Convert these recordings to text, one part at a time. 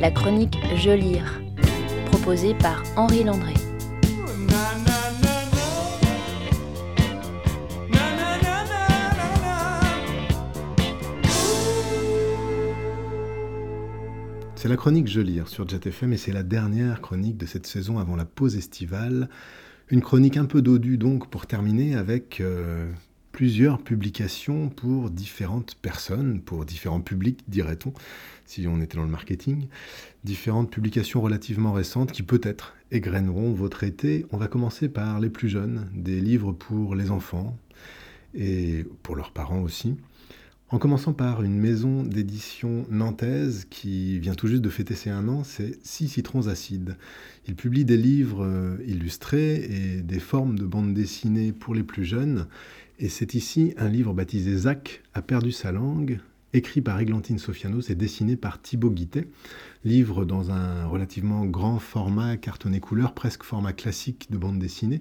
la chronique Je lire, proposée par Henri Landré. C'est la chronique Je lire sur JetFM et c'est la dernière chronique de cette saison avant la pause estivale. Une chronique un peu dodue donc pour terminer avec euh, plusieurs publications pour différentes personnes, pour différents publics dirait-on, si on était dans le marketing. Différentes publications relativement récentes qui peut-être égrèneront votre été. On va commencer par les plus jeunes, des livres pour les enfants et pour leurs parents aussi. En commençant par une maison d'édition nantaise qui vient tout juste de fêter ses un an, c'est Six citrons acides. Il publie des livres euh, illustrés et des formes de bandes dessinées pour les plus jeunes. Et c'est ici un livre baptisé Zach a perdu sa langue, écrit par Églantine Sofianos et dessiné par Thibaut Guittet. Livre dans un relativement grand format cartonné couleur, presque format classique de bande dessinée.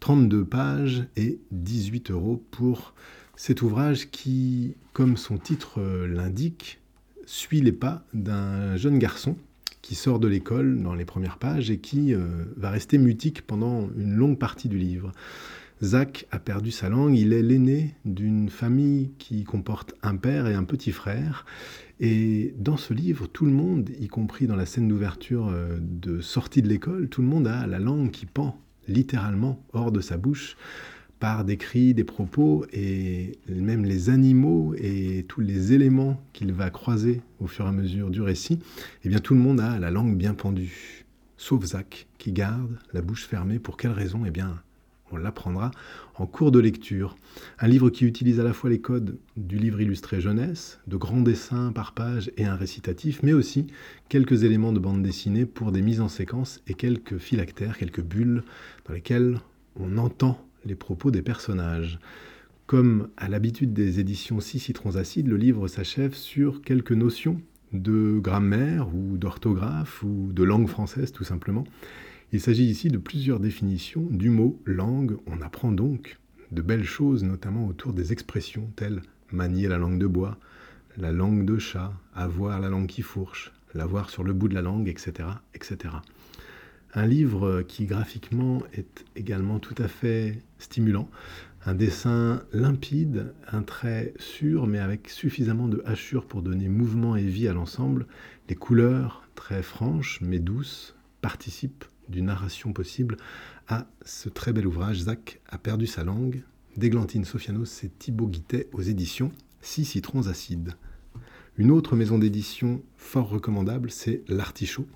32 pages et 18 euros pour cet ouvrage qui, comme son titre l'indique, suit les pas d'un jeune garçon qui sort de l'école dans les premières pages et qui euh, va rester mutique pendant une longue partie du livre. Zach a perdu sa langue, il est l'aîné d'une famille qui comporte un père et un petit frère. Et dans ce livre, tout le monde, y compris dans la scène d'ouverture euh, de sortie de l'école, tout le monde a la langue qui pend littéralement hors de sa bouche par des cris, des propos, et même les animaux et tous les éléments qu'il va croiser au fur et à mesure du récit, eh bien tout le monde a la langue bien pendue, sauf Zach, qui garde la bouche fermée. Pour quelle raison? Eh bien, on l'apprendra en cours de lecture. Un livre qui utilise à la fois les codes du livre illustré jeunesse, de grands dessins par page et un récitatif, mais aussi quelques éléments de bande dessinée pour des mises en séquence et quelques phylactères, quelques bulles dans lesquelles on entend les propos des personnages. Comme à l'habitude des éditions Six citrons acides, le livre s'achève sur quelques notions de grammaire ou d'orthographe ou de langue française tout simplement. Il s'agit ici de plusieurs définitions du mot langue. On apprend donc de belles choses, notamment autour des expressions telles manier la langue de bois, la langue de chat, avoir la langue qui fourche, l'avoir sur le bout de la langue, etc., etc. Un livre qui graphiquement est également tout à fait stimulant. Un dessin limpide, un trait sûr mais avec suffisamment de hachure pour donner mouvement et vie à l'ensemble. Les couleurs très franches mais douces participent d'une narration possible à ce très bel ouvrage. Zach a perdu sa langue. D'Églantine Sofianos, c'est Thibaut Guittet aux éditions Six citrons acides. Une autre maison d'édition fort recommandable, c'est L'Artichaut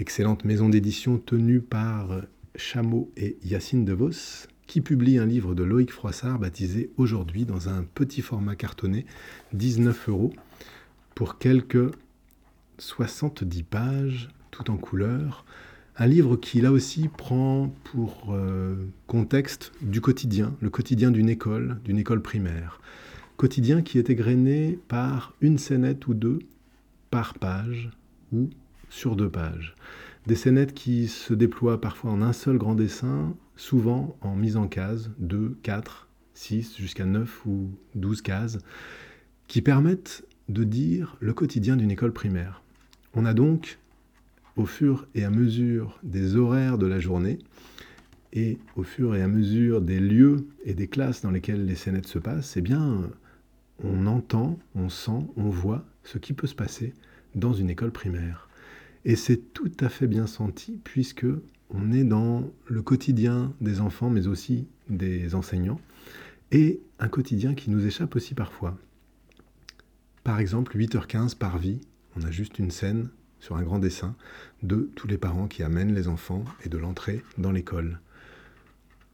excellente maison d'édition tenue par Chameau et Yacine DeVos, qui publie un livre de Loïc Froissart baptisé Aujourd'hui dans un petit format cartonné, 19 euros, pour quelques 70 pages, tout en couleur. Un livre qui, là aussi, prend pour euh, contexte du quotidien, le quotidien d'une école, d'une école primaire. Quotidien qui est égrené par une scénette ou deux par page, ou sur deux pages. Des scénettes qui se déploient parfois en un seul grand dessin, souvent en mise en case, 2, 4, 6, jusqu'à 9 ou 12 cases, qui permettent de dire le quotidien d'une école primaire. On a donc, au fur et à mesure des horaires de la journée, et au fur et à mesure des lieux et des classes dans lesquelles les scénettes se passent, eh bien, on entend, on sent, on voit ce qui peut se passer dans une école primaire. Et c'est tout à fait bien senti puisque on est dans le quotidien des enfants, mais aussi des enseignants, et un quotidien qui nous échappe aussi parfois. Par exemple, 8h15 par vie, on a juste une scène sur un grand dessin de tous les parents qui amènent les enfants et de l'entrée dans l'école.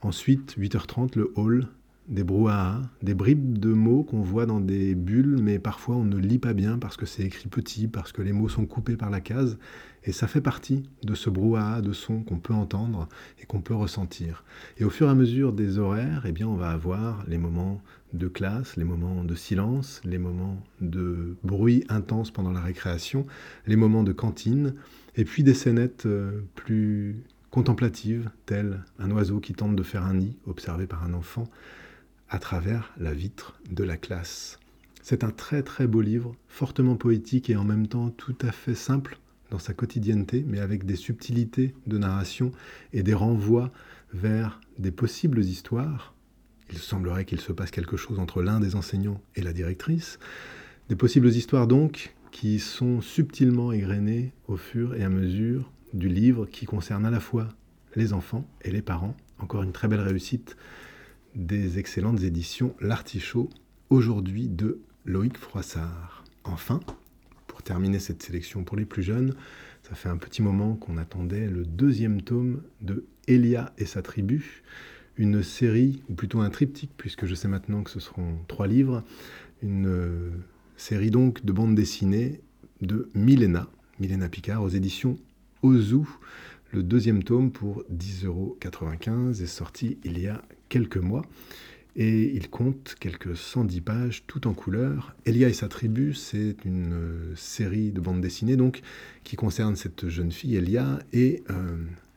Ensuite, 8h30, le hall des brouhahas, des bribes de mots qu'on voit dans des bulles, mais parfois on ne lit pas bien parce que c'est écrit petit, parce que les mots sont coupés par la case, et ça fait partie de ce brouhaha de sons qu'on peut entendre et qu'on peut ressentir. Et au fur et à mesure des horaires, eh bien, on va avoir les moments de classe, les moments de silence, les moments de bruit intense pendant la récréation, les moments de cantine, et puis des scénettes euh, plus contemplatives, telles un oiseau qui tente de faire un nid, observé par un enfant, à travers la vitre de la classe. C'est un très très beau livre, fortement poétique et en même temps tout à fait simple dans sa quotidienneté, mais avec des subtilités de narration et des renvois vers des possibles histoires. Il semblerait qu'il se passe quelque chose entre l'un des enseignants et la directrice. Des possibles histoires donc qui sont subtilement égrenées au fur et à mesure du livre qui concerne à la fois les enfants et les parents. Encore une très belle réussite des excellentes éditions L'Artichaut, aujourd'hui de Loïc Froissart. Enfin, pour terminer cette sélection pour les plus jeunes, ça fait un petit moment qu'on attendait le deuxième tome de Elia et sa tribu, une série, ou plutôt un triptyque, puisque je sais maintenant que ce seront trois livres, une euh, série donc de bande dessinée de Milena, Milena Picard, aux éditions Ozu. Le deuxième tome pour 10,95€ est sorti il y a quelques mois et il compte quelques 110 pages tout en couleur. Elia et sa tribu, c'est une euh, série de bandes dessinées donc qui concerne cette jeune fille Elia et euh,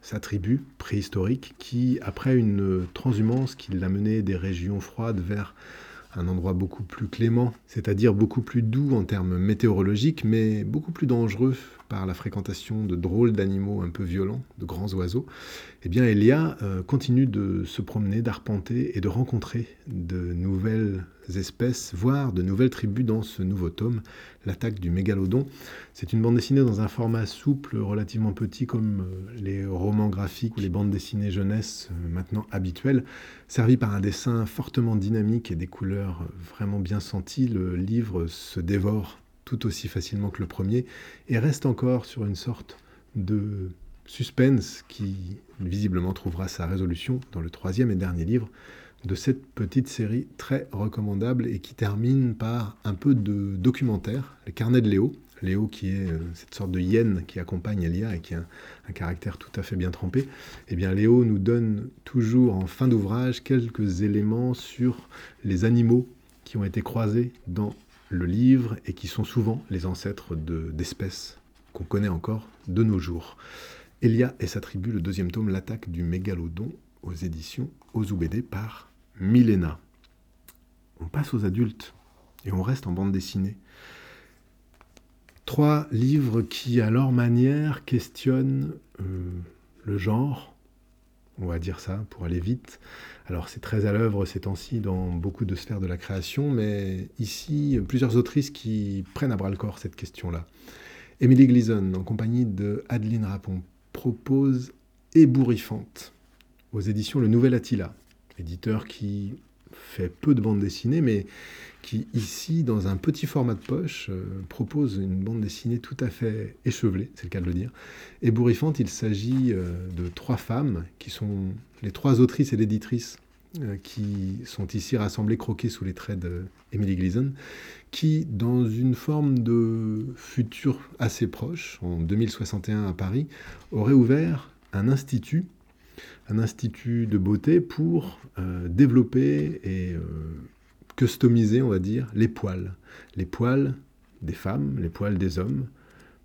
sa tribu préhistorique qui, après une transhumance qui l'a menée des régions froides vers un endroit beaucoup plus clément, c'est-à-dire beaucoup plus doux en termes météorologiques, mais beaucoup plus dangereux par la fréquentation de drôles d'animaux un peu violents, de grands oiseaux, eh bien Elia euh, continue de se promener, d'arpenter et de rencontrer de nouvelles espèces, voire de nouvelles tribus dans ce nouveau tome, L'attaque du mégalodon. C'est une bande dessinée dans un format souple, relativement petit comme euh, les romans graphiques ou les bandes dessinées jeunesse euh, maintenant habituelles, servi par un dessin fortement dynamique et des couleurs vraiment bien senties. Le livre se dévore tout aussi facilement que le premier, et reste encore sur une sorte de suspense qui visiblement trouvera sa résolution dans le troisième et dernier livre de cette petite série très recommandable et qui termine par un peu de documentaire, les carnets de Léo. Léo qui est euh, cette sorte de hyène qui accompagne Elia et qui a un, caractère tout à fait bien trempé. Eh bien Léo nous donne toujours en fin d'ouvrage quelques éléments sur les animaux qui ont été croisés dans le livre et qui sont souvent les ancêtres d'espèces qu'on connaît encore de nos jours. Elia et sa tribu, le deuxième tome, l'attaque du mégalodon aux éditions Ozoubédé par Milena. On passe aux adultes et on reste en bande dessinée. Trois livres qui, à leur manière, questionnent euh, le genre, on va dire ça pour aller vite. Alors c'est très à l'œuvre ces temps-ci dans beaucoup de sphères de la création, mais ici, plusieurs autrices qui prennent à bras le corps cette question-là. Emily Gleason, en compagnie de Adeline Rapon, propose Ébouriffante aux éditions Le Nouvel Attila, éditeur qui fait peu de bandes dessinées, mais qui ici, dans un petit format de poche, euh, propose une bande dessinée tout à fait échevelée, c'est le cas de le dire. Ébouriffante, il s'agit euh, de trois femmes qui sont les trois autrices et l'éditrice euh, qui sont ici rassemblées, croquées sous les traits d'Emily Gleason, qui, dans une forme de futur assez proche, en 2061 à Paris, aurait ouvert un institut un institut de beauté pour développer et customiser, on va dire, les poils. Les poils des femmes, les poils des hommes,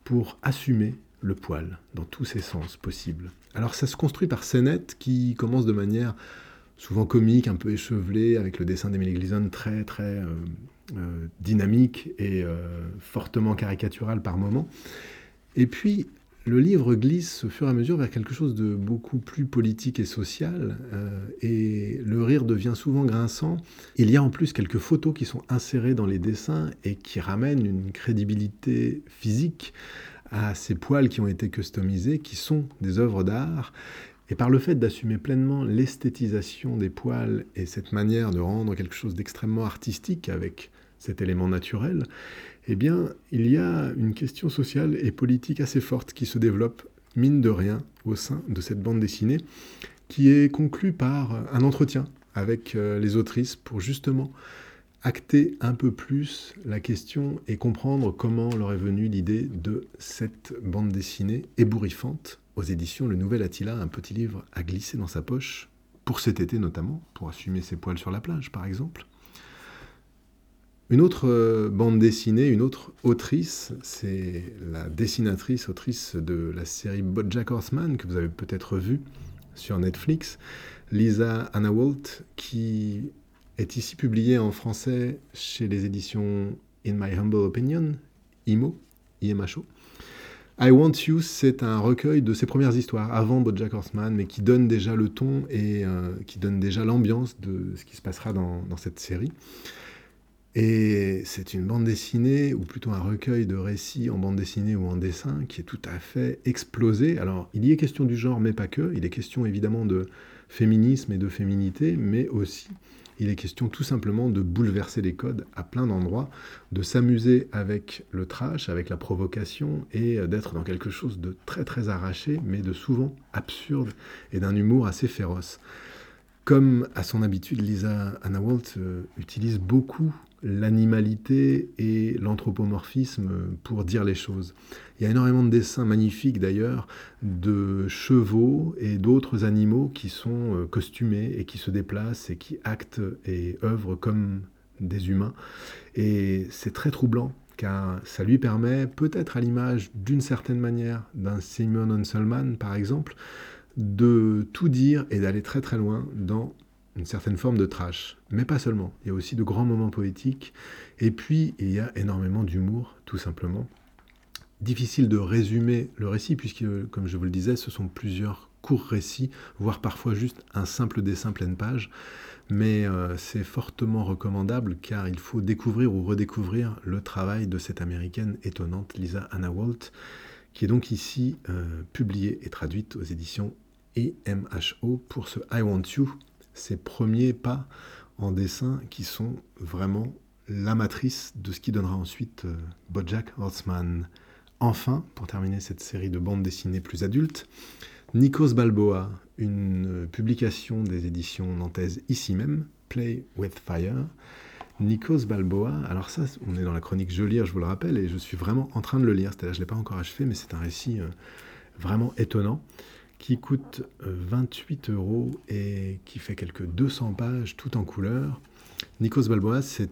pour assumer le poil dans tous ses sens possibles. Alors ça se construit par scénettes qui commencent de manière souvent comique, un peu échevelée, avec le dessin d'Emily Gleason très très euh, euh, dynamique et euh, fortement caricatural par moments. Et puis le livre glisse au fur et à mesure vers quelque chose de beaucoup plus politique et social, euh, et le rire devient souvent grinçant. Il y a en plus quelques photos qui sont insérées dans les dessins et qui ramènent une crédibilité physique à ces poils qui ont été customisés, qui sont des œuvres d'art. Et par le fait d'assumer pleinement l'esthétisation des poils et cette manière de rendre quelque chose d'extrêmement artistique avec cet élément naturel, eh bien, il y a une question sociale et politique assez forte qui se développe, mine de rien, au sein de cette bande dessinée, qui est conclue par un entretien avec euh, les autrices pour justement acter un peu plus la question et comprendre comment leur est venue l'idée de cette bande dessinée ébouriffante aux éditions Le Nouvel Attila, un petit livre à glisser dans sa poche, pour cet été notamment, pour assumer ses poils sur la plage par exemple. Une autre euh, bande dessinée, une autre autrice, c'est la dessinatrice, autrice de la série Bojack Horseman, que vous avez peut-être vu sur Netflix, Lisa Anna Walt, qui est ici publiée en français chez les éditions In My Humble Opinion, IMO, IMHO. I Want You, c'est un recueil de ses premières histoires, avant Bojack Horseman, mais qui donne déjà le ton et euh, qui donne déjà l'ambiance de ce qui se passera dans cette série. Et c'est une bande dessinée, ou plutôt un recueil de récits en bande dessinée ou en dessin, qui est tout à fait explosé. Alors, il y est question du genre, mais pas que. Il est question évidemment de féminisme et de féminité, mais aussi il est question tout simplement de bouleverser les codes à plein d'endroits, de s'amuser avec le trash, avec la provocation, et d'être dans quelque chose de très très arraché, mais de souvent absurde, et d'un humour assez féroce. Comme à son habitude, Lisa Anna Walt euh, utilise beaucoup l'animalité et l'anthropomorphisme pour dire les choses. Il y a énormément de dessins magnifiques d'ailleurs de chevaux et d'autres animaux qui sont euh, costumés et qui se déplacent et qui actent et œuvrent comme des humains. Et c'est très troublant car ça lui permet, peut-être à l'image d'une certaine manière d'un Simon Unselman par exemple, de tout dire et d'aller très très loin dans une certaine forme de trash, mais pas seulement. Il y a aussi de grands moments poétiques, et puis il y a énormément d'humour, tout simplement. Difficile de résumer le récit, puisque, comme je vous le disais, ce sont plusieurs courts récits, voire parfois juste un simple dessin pleine page, mais euh, c'est fortement recommandable car il faut découvrir ou redécouvrir le travail de cette américaine étonnante, Lisa Anna Walt, qui est donc ici euh, publiée et traduite aux éditions EMHO pour ce I Want You ces premiers pas en dessin qui sont vraiment la matrice de ce qui donnera ensuite euh, Bojack Horseman. Enfin, pour terminer cette série de bandes dessinées plus adultes, Nikos Balboa, une publication des éditions nantaises ici même, Play with Fire. Nikos Balboa, alors ça, on est dans la chronique Je lire, je vous le rappelle, et je suis vraiment en train de le lire, c'est-à-dire je ne l'ai pas encore achevé, mais c'est un récit euh, vraiment étonnant qui coûte 28 euh, euros et qui fait quelques 200 pages tout en couleur. Nikos Balboa, c'est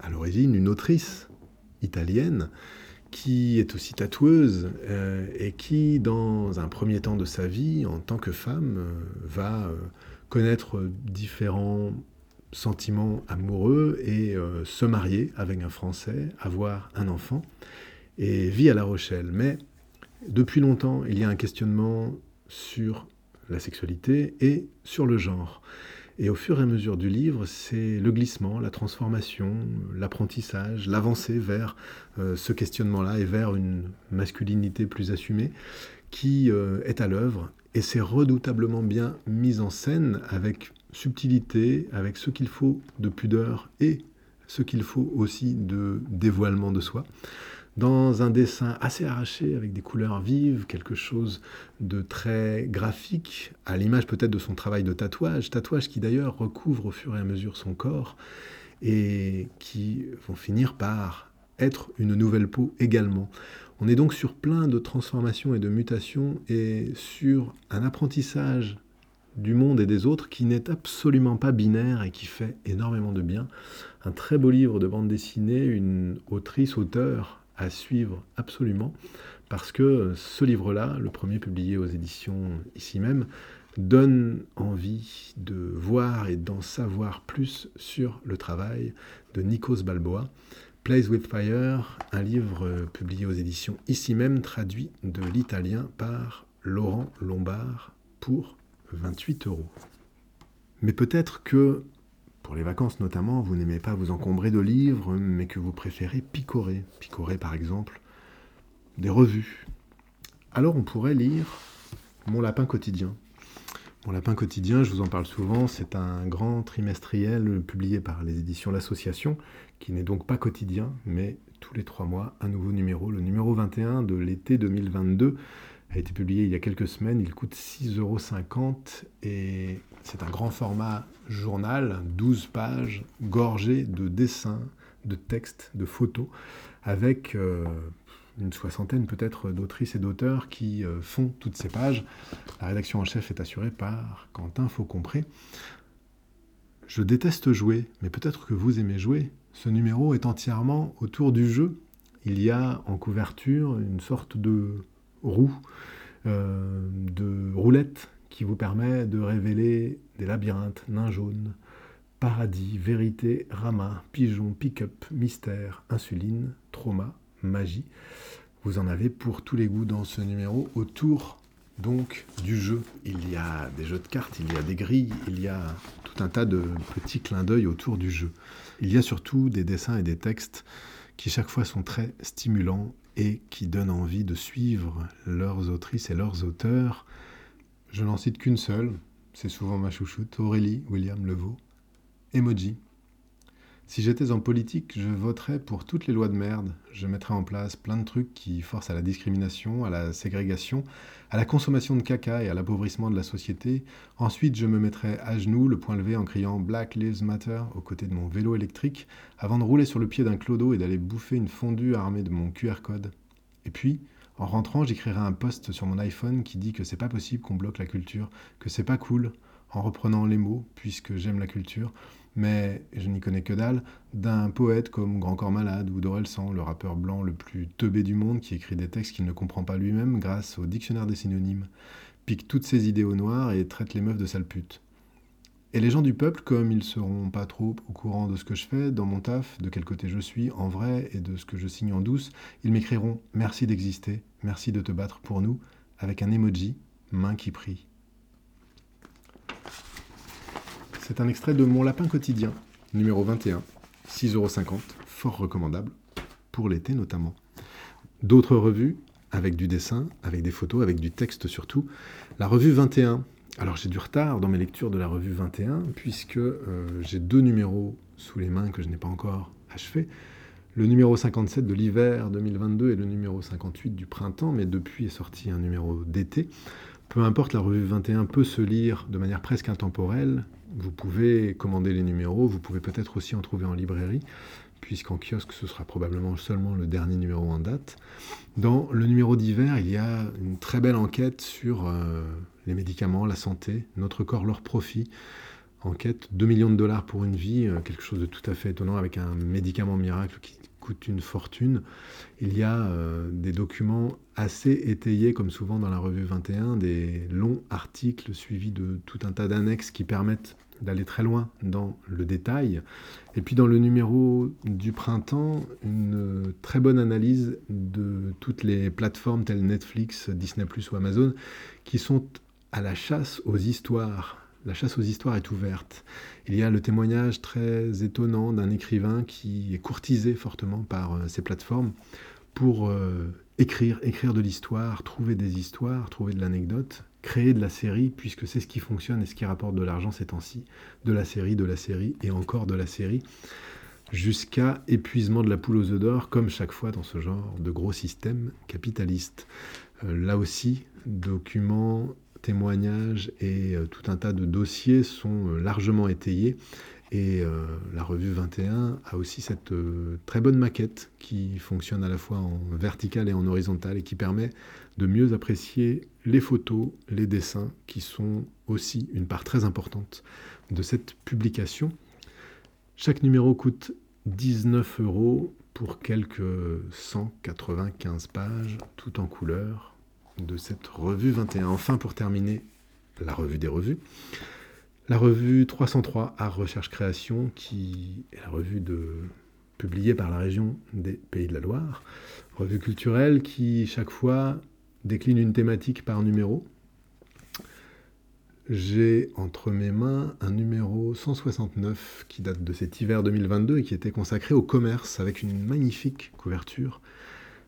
à l'origine une autrice italienne qui est aussi tatoueuse euh, et qui, dans un premier temps de sa vie, en tant que femme, euh, va connaître différents sentiments amoureux et se marier avec un Français, avoir un enfant, et vit à La Rochelle. Mais depuis longtemps, il y a un questionnement sur la sexualité et sur le genre. Et au fur et à mesure du livre, c'est le glissement, la transformation, l'apprentissage, l'avancée vers euh, ce questionnement-là et vers une masculinité plus assumée qui euh, est à l'œuvre. Et c'est redoutablement bien mis en scène avec subtilité, avec ce qu'il faut de pudeur et ce qu'il faut aussi de dévoilement de soi dans un dessin assez arraché, avec des couleurs vives, quelque chose de très graphique, à l'image peut-être de son travail de tatouage, tatouage qui d'ailleurs recouvre au fur et à mesure son corps, et qui vont finir par être une nouvelle peau également. On est donc sur plein de transformations et de mutations, et sur un apprentissage du monde et des autres qui n'est absolument pas binaire et qui fait énormément de bien. Un très beau livre de bande dessinée, une autrice, auteur suivre absolument, parce que ce livre-là, le premier publié aux éditions ici même, donne envie de voir et d'en savoir plus sur le travail de Nikos Balboa. Plays with Fire, un livre publié aux éditions ici même, traduit de l'italien par Laurent Lombard pour 28 euros. Mais peut-être que pour les vacances notamment, vous n'aimez pas vous encombrer de livres, mais que vous préférez picorer. Picorer par exemple des revues. Alors on pourrait lire Mon lapin quotidien. Mon lapin quotidien, je vous en parle souvent, c'est un grand trimestriel publié par les éditions L'Association, qui n'est donc pas quotidien, mais tous les trois mois, un nouveau numéro. Le numéro 21 de l'été 2022 a été publié il y a quelques semaines, il coûte 6,50 euros et c'est un grand format journal, 12 pages, gorgé de dessins, de textes, de photos, avec euh, une soixantaine peut-être d'autrices et d'auteurs qui euh, font toutes ces pages. La rédaction en chef est assurée par Quentin Faucompré. Je déteste jouer, mais peut-être que vous aimez jouer. Ce numéro est entièrement autour du jeu. Il y a en couverture une sorte de roue, euh, de roulette qui vous permet de révéler des labyrinthes, nains jaunes, paradis, vérité, rama, pigeon, pick-up, mystère, insuline, trauma, magie. Vous en avez pour tous les goûts dans ce numéro autour donc du jeu. Il y a des jeux de cartes, il y a des grilles, il y a tout un tas de petits clins d'œil autour du jeu. Il y a surtout des dessins et des textes qui chaque fois sont très stimulants et qui donnent envie de suivre leurs autrices et leurs auteurs. Je n'en cite qu'une seule, c'est souvent ma chouchoute, Aurélie William Levaux. Emoji, si j'étais en politique, je voterais pour toutes les lois de merde. Je mettrais en place plein de trucs qui forcent à la discrimination, à la ségrégation, à la consommation de caca et à l'appauvrissement de la société. Ensuite, je me mettrais à genoux, le poing levé, en criant Black Lives Matter aux côtés de mon vélo électrique, avant de rouler sur le pied d'un clodo et d'aller bouffer une fondue armée de mon QR code. Et puis, en rentrant, j'écrirai un post sur mon iPhone qui dit que c'est pas possible qu'on bloque la culture, que c'est pas cool, en reprenant les mots, puisque j'aime la culture, mais je n'y connais que dalle, d'un poète comme Grand Corps Malade ou Dorelsan, le rappeur blanc le plus teubé du monde qui écrit des textes qu'il ne comprend pas lui-même grâce au dictionnaire des synonymes, pique toutes ses idées au noir et traite les meufs de sales. Et les gens du peuple, comme ils seront pas trop au courant de ce que je fais, dans mon taf, de quel côté je suis, en vrai, et de ce que je signe en douce, ils m'écriront Merci d'exister, merci de te battre pour nous, avec un emoji, main qui prie. C'est un extrait de Mon lapin quotidien, numéro 21, 6,50€, fort recommandable, pour l'été notamment. D'autres revues, avec du dessin, avec des photos, avec du texte surtout. La revue 21. Alors j'ai du retard dans mes lectures de la revue 21, puisque euh, j'ai deux numéros sous les mains que je n'ai pas encore achevés. Le numéro 57 de l'hiver 2022 et le numéro 58 du printemps, mais depuis est sorti un numéro d'été. Peu importe, la revue 21 peut se lire de manière presque intemporelle. Vous pouvez commander les numéros, vous pouvez peut-être aussi en trouver en librairie, puisqu'en kiosque, ce sera probablement seulement le dernier numéro en date. Dans le numéro d'hiver, il y a une très belle enquête sur euh, les médicaments, la santé, notre corps, leur profit. Enquête, 2 millions de dollars pour une vie, euh, quelque chose de tout à fait étonnant avec un médicament miracle qui coûte une fortune. Il y a euh, des documents assez étayés, comme souvent dans la revue 21, des longs articles suivis de tout un tas d'annexes qui permettent d'aller très loin dans le détail. Et puis dans le numéro du printemps, une très bonne analyse de toutes les plateformes telles Netflix, Disney ⁇ ou Amazon, qui sont à la chasse aux histoires la chasse aux histoires est ouverte. Il y a le témoignage très étonnant d'un écrivain qui est courtisé fortement par euh, ces plateformes pour euh, écrire, écrire de l'histoire, trouver des histoires, trouver de l'anecdote, créer de la série, puisque c'est ce qui fonctionne et ce qui rapporte de l'argent ces temps-ci. De la série, de la série et encore de la série, jusqu'à épuisement de la poule aux œufs d'or, comme chaque fois dans ce genre de gros système capitaliste. Euh, là aussi, documents témoignages et euh, tout un tas de dossiers sont euh, largement étayés. Et euh, la revue 21 a aussi cette très bonne maquette qui fonctionne à la fois en vertical et en horizontal et qui permet de mieux apprécier les photos, les dessins, qui sont aussi une part très importante de cette publication. Chaque numéro coûte 19 euros pour quelques 195 pages, tout en couleur, de cette revue 21. Enfin, pour terminer, la revue des revues. La revue 303 Art Recherche Création, qui est la revue publiée par la région des Pays de la Loire. Revue culturelle qui, chaque fois, décline une thématique par numéro. J'ai entre mes mains un numéro 169 qui date de cet hiver 2022 et qui était consacré au commerce avec une magnifique couverture.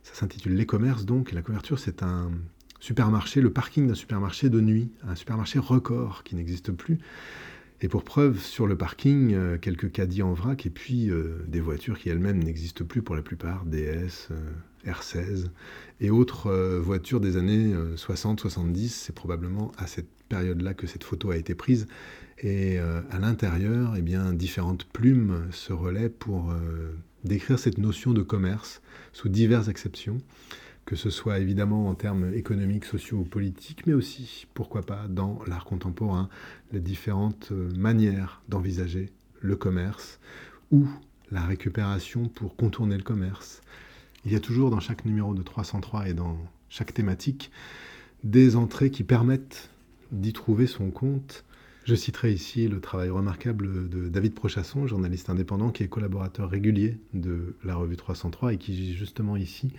Ça s'intitule Les commerces donc, et la couverture c'est un, supermarché, le parking d'un supermarché de nuit, un supermarché record qui n'existe plus. Et pour preuve, sur le parking, euh, quelques caddies en vrac et puis euh, des voitures qui elles-mêmes n'existent plus pour la plupart, DS, euh, R16 et autres voitures des années 60-70. C'est probablement à cette période-là que cette photo a été prise. Et à l'intérieur, eh bien, différentes plumes se relaient pour décrire cette notion de commerce sous diverses exceptions que ce soit évidemment en termes économiques, sociaux ou politiques, mais aussi, pourquoi pas, dans l'art contemporain, les différentes euh, manières d'envisager le commerce ou la récupération pour contourner le commerce. Il y a toujours dans chaque numéro de 303 et dans chaque thématique des entrées qui permettent d'y trouver son compte. Je citerai ici le travail remarquable de David Prochasson, journaliste indépendant qui est collaborateur régulier de la revue 303 et qui justement ici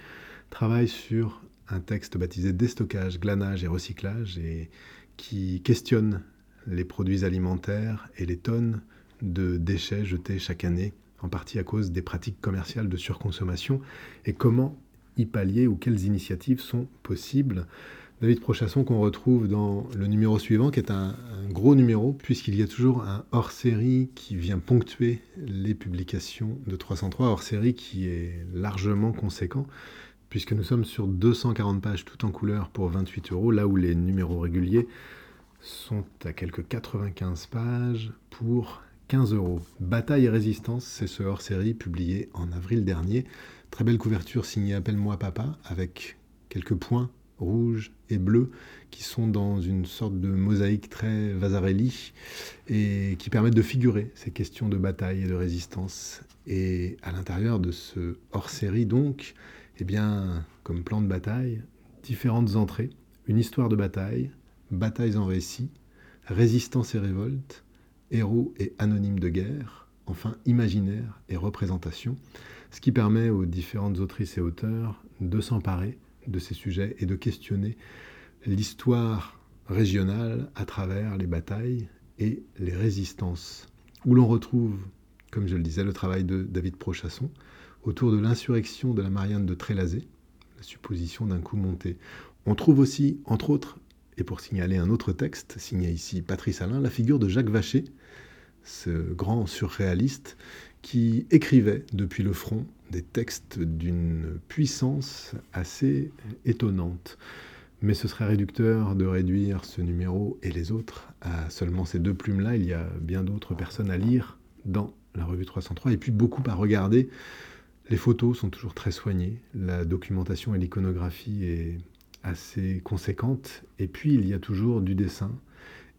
travaille sur un texte baptisé Déstockage, glanage et recyclage et qui questionne les produits alimentaires et les tonnes de déchets jetés chaque année, en partie à cause des pratiques commerciales de surconsommation, et comment y pallier ou quelles initiatives sont possibles. David Prochasson qu'on retrouve dans le numéro suivant, qui est un, gros numéro, puisqu'il y a toujours un hors-série qui vient ponctuer les publications de 303, hors-série qui est largement conséquent, puisque nous sommes sur 240 pages tout en couleur pour 28 euros, là où les numéros réguliers sont à quelques 95 pages pour 15 euros. Bataille et résistance, c'est ce hors-série publié en avril dernier. Très belle couverture signée Appelle-moi papa, avec quelques points rouges et bleus qui sont dans une sorte de mosaïque très Vasarelli et qui permettent de figurer ces questions de bataille et de résistance. Et à l'intérieur de ce hors-série, donc, eh bien, comme plan de bataille, différentes entrées, une histoire de bataille, batailles en récit, résistance et révolte, héros et anonymes de guerre, enfin imaginaire et représentation, ce qui permet aux différentes autrices et auteurs de s'emparer de ces sujets et de questionner l'histoire régionale à travers les batailles et les résistances, où l'on retrouve, comme je le disais, le travail de David Prochasson, autour de l'insurrection de la Marianne de Trélazé, la supposition d'un coup monté. On trouve aussi, entre autres, et pour signaler un autre texte, signé ici Patrice Alain, la figure de Jacques Vacher, ce grand surréaliste qui écrivait depuis le front des textes d'une puissance assez étonnante. Mais ce serait réducteur de réduire ce numéro et les autres à seulement ces deux plumes-là. Il y a bien d'autres personnes à lire dans la revue 303 et puis beaucoup à regarder les photos sont toujours très soignées, la documentation et l'iconographie est assez conséquente, et puis il y a toujours du dessin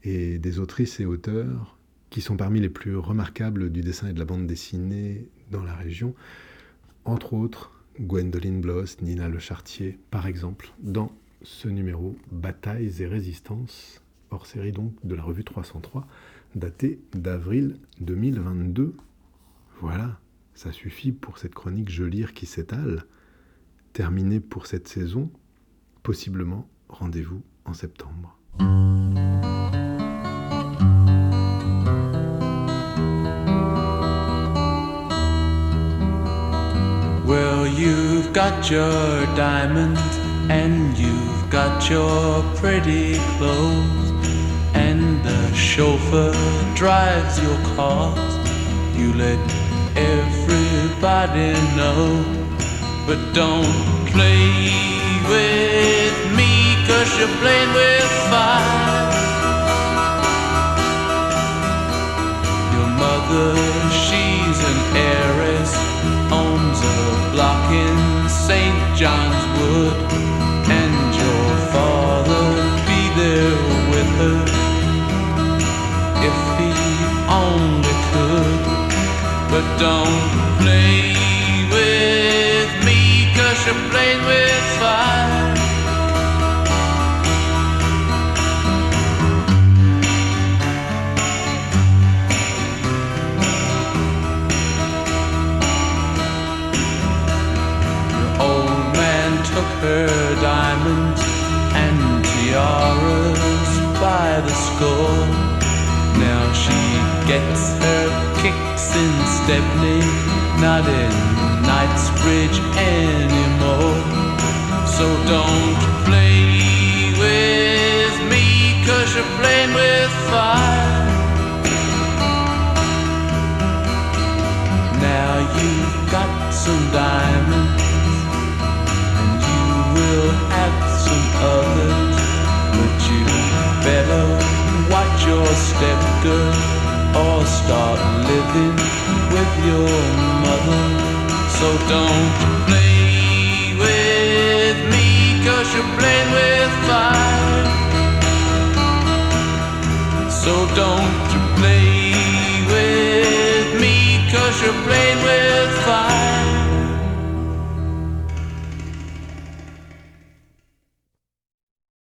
et des autrices et auteurs qui sont parmi les plus remarquables du dessin et de la bande dessinée dans la région, entre autres Gwendoline Bloss, Nina Le Chartier, par exemple, dans ce numéro Batailles et Résistances, hors série donc de la revue 303, daté d'avril 2022. Voilà. Ça suffit pour cette chronique Je lire qui s'étale. Terminée pour cette saison. Possiblement, rendez-vous en septembre. Well, you've got your diamonds and you've got your pretty clothes, and the chauffeur drives your cars. You let everybody know. But don't play with me, cause you're playing with fire. Your mother, she's an heiress, owns a block in St. John's Wood, and your father be there with her if he only could. But don't play with me, cause you're playing with fire. Old man took her diamonds and tiaras by the score. Now she gets her kicks in Stepney, not in Knightsbridge anymore. So don't play with me, cause you're playing with fire. Now you've got some diamonds, and you will have some others, but you better watch your step, girl or start living with your mother. So don't play with me, cause you're playing with fire. So don't play with me, cause you're playing with fire.